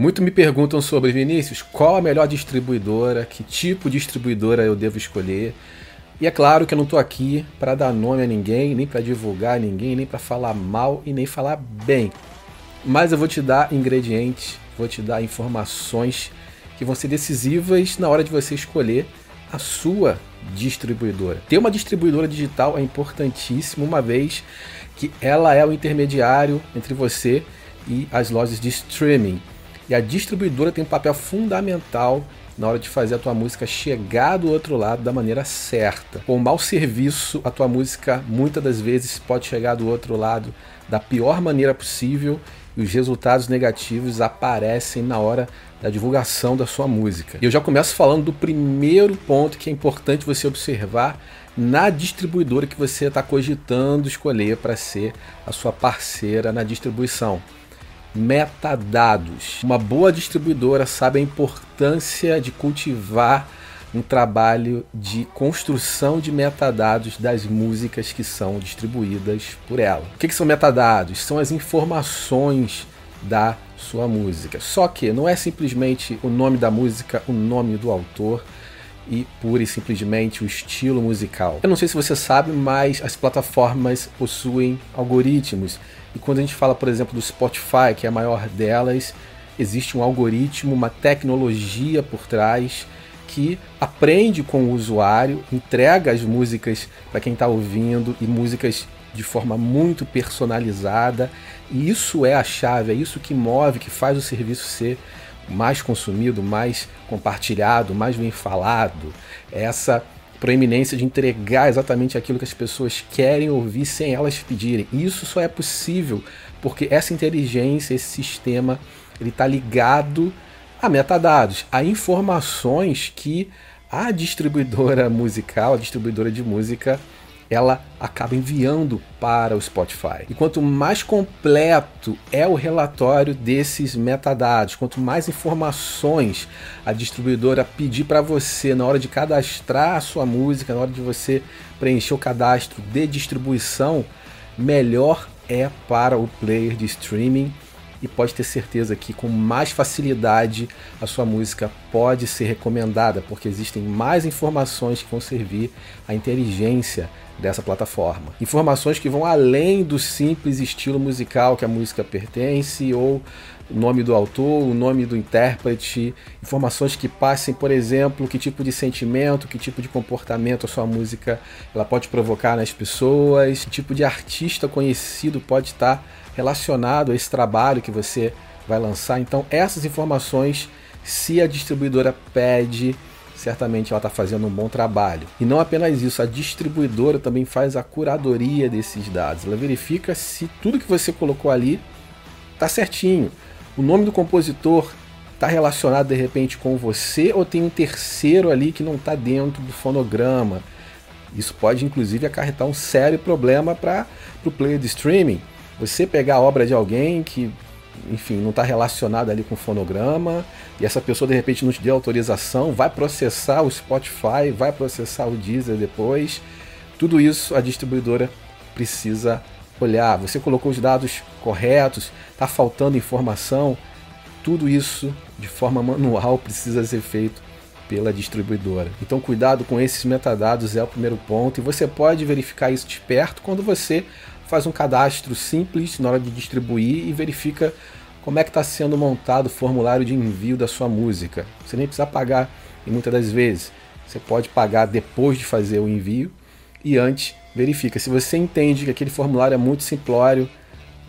Muito me perguntam sobre Vinícius, qual a melhor distribuidora, que tipo de distribuidora eu devo escolher. E é claro que eu não estou aqui para dar nome a ninguém, nem para divulgar ninguém, nem para falar mal e nem falar bem. Mas eu vou te dar ingredientes, vou te dar informações que vão ser decisivas na hora de você escolher a sua distribuidora. Ter uma distribuidora digital é importantíssimo, uma vez que ela é o intermediário entre você e as lojas de streaming. E a distribuidora tem um papel fundamental na hora de fazer a tua música chegar do outro lado da maneira certa. Com mau serviço, a tua música muitas das vezes pode chegar do outro lado da pior maneira possível e os resultados negativos aparecem na hora da divulgação da sua música. E eu já começo falando do primeiro ponto que é importante você observar na distribuidora que você está cogitando escolher para ser a sua parceira na distribuição metadados. Uma boa distribuidora sabe a importância de cultivar um trabalho de construção de metadados das músicas que são distribuídas por ela. O que, são metadados? São as informações da sua música. Só que não é simplesmente o nome da música, o nome do autor e pura e simplesmente o estilo musical. Eu não sei se você sabe, mas as plataformas possuem algoritmos e quando a gente fala, por exemplo, do Spotify, que é a maior delas, existe um algoritmo, uma tecnologia por trás que aprende com o usuário, entrega as músicas para quem está ouvindo e músicas de forma muito personalizada. E isso é a chave, é isso que move, que faz o serviço ser mais consumido, mais compartilhado, mais bem falado. É essa proeminência de entregar exatamente aquilo que as pessoas querem ouvir sem elas pedirem. Isso só é possível porque essa inteligência, esse sistema, ele está ligado a metadados, a informações que a distribuidora musical, a distribuidora de música ela acaba enviando para o Spotify. E quanto mais completo é o relatório desses metadados, quanto mais informações a distribuidora pedir para você na hora de cadastrar a sua música, na hora de você preencher o cadastro de distribuição, melhor é para o player de streaming e pode ter certeza que com mais facilidade a sua música pode ser recomendada, porque existem mais informações que vão servir à inteligência dessa plataforma. Informações que vão além do simples estilo musical que a música pertence ou o nome do autor, o nome do intérprete, informações que passem, por exemplo, que tipo de sentimento, que tipo de comportamento a sua música ela pode provocar nas pessoas, que tipo de artista conhecido pode estar relacionado a esse trabalho que você vai lançar. Então, essas informações, se a distribuidora pede, certamente ela está fazendo um bom trabalho. E não apenas isso, a distribuidora também faz a curadoria desses dados. Ela verifica se tudo que você colocou ali está certinho. O nome do compositor está relacionado de repente com você ou tem um terceiro ali que não está dentro do fonograma. Isso pode inclusive acarretar um sério problema para o player de streaming. Você pegar a obra de alguém que enfim, não está relacionado ali com o fonograma, e essa pessoa de repente não te deu autorização, vai processar o Spotify, vai processar o Deezer depois. Tudo isso a distribuidora precisa olhar. Você colocou os dados corretos, está faltando informação, tudo isso de forma manual precisa ser feito pela distribuidora. Então, cuidado com esses metadados é o primeiro ponto, e você pode verificar isso de perto quando você faz um cadastro simples na hora de distribuir e verifica como é que está sendo montado o formulário de envio da sua música. Você nem precisa pagar e muitas das vezes você pode pagar depois de fazer o envio e antes verifica. Se você entende que aquele formulário é muito simplório,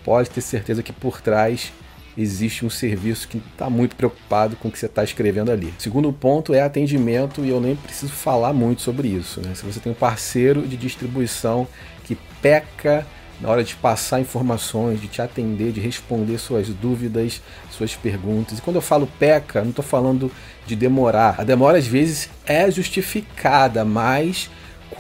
pode ter certeza que por trás existe um serviço que está muito preocupado com o que você está escrevendo ali. segundo ponto é atendimento e eu nem preciso falar muito sobre isso. Né? Se você tem um parceiro de distribuição que peca na hora de passar informações, de te atender, de responder suas dúvidas, suas perguntas. E quando eu falo peca, não estou falando de demorar. A demora às vezes é justificada, mas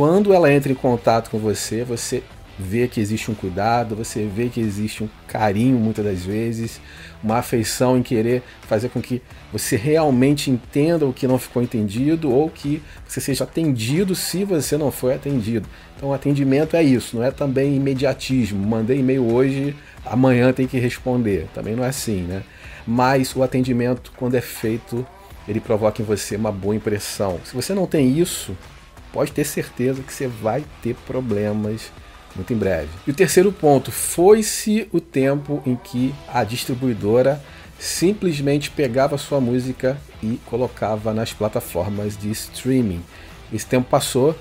quando ela entra em contato com você, você vê que existe um cuidado, você vê que existe um carinho muitas das vezes, uma afeição em querer fazer com que você realmente entenda o que não ficou entendido ou que você seja atendido se você não foi atendido. Então, atendimento é isso, não é também imediatismo. Mandei e-mail hoje, amanhã tem que responder. Também não é assim, né? mas o atendimento, quando é feito, ele provoca em você uma boa impressão. Se você não tem isso, pode ter certeza que você vai ter problemas muito em breve. E o terceiro ponto, foi-se o tempo em que a distribuidora simplesmente pegava sua música e colocava nas plataformas de streaming. Esse tempo passou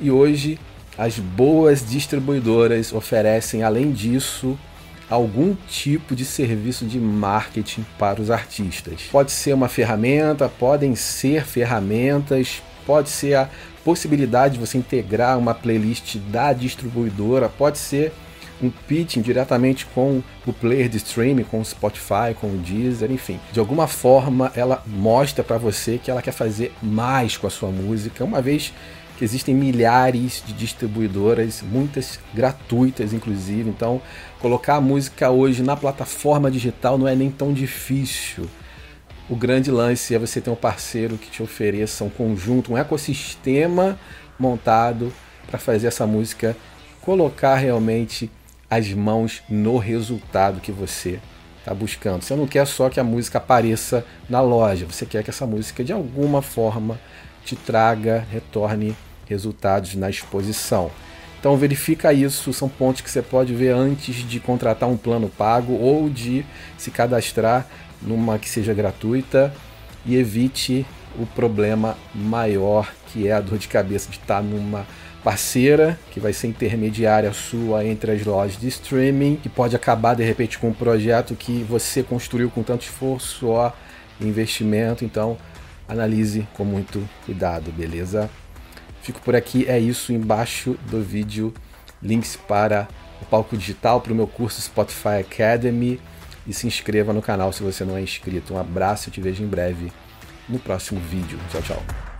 e hoje as boas distribuidoras oferecem, além disso, algum tipo de serviço de marketing para os artistas. Pode ser uma ferramenta, podem ser ferramentas, pode ser a possibilidade de você integrar uma playlist da distribuidora, pode ser um pitching diretamente com o player de streaming, com o Spotify, com o Deezer, enfim. De alguma forma, ela mostra para você que ela quer fazer mais com a sua música, uma vez que existem milhares de distribuidoras, muitas gratuitas inclusive. Então, colocar a música hoje na plataforma digital não é nem tão difícil. O grande lance é você ter um parceiro que te ofereça um conjunto, um ecossistema montado para fazer essa música colocar realmente as mãos no resultado que você está buscando. Você não quer só que a música apareça na loja, você quer que essa música de alguma forma te traga, retorne resultados na exposição. Então verifica isso, são pontos que você pode ver antes de contratar um plano pago ou de se cadastrar numa que seja gratuita e evite o problema maior que é a dor de cabeça de estar numa parceira, que vai ser intermediária sua entre as lojas de streaming, que pode acabar de repente com um projeto que você construiu com tanto esforço ó, investimento. Então, analise com muito cuidado, beleza? Fico por aqui, é isso embaixo do vídeo, links para o palco digital, para o meu curso Spotify Academy e se inscreva no canal se você não é inscrito. Um abraço, eu te vejo em breve no próximo vídeo. Tchau, tchau.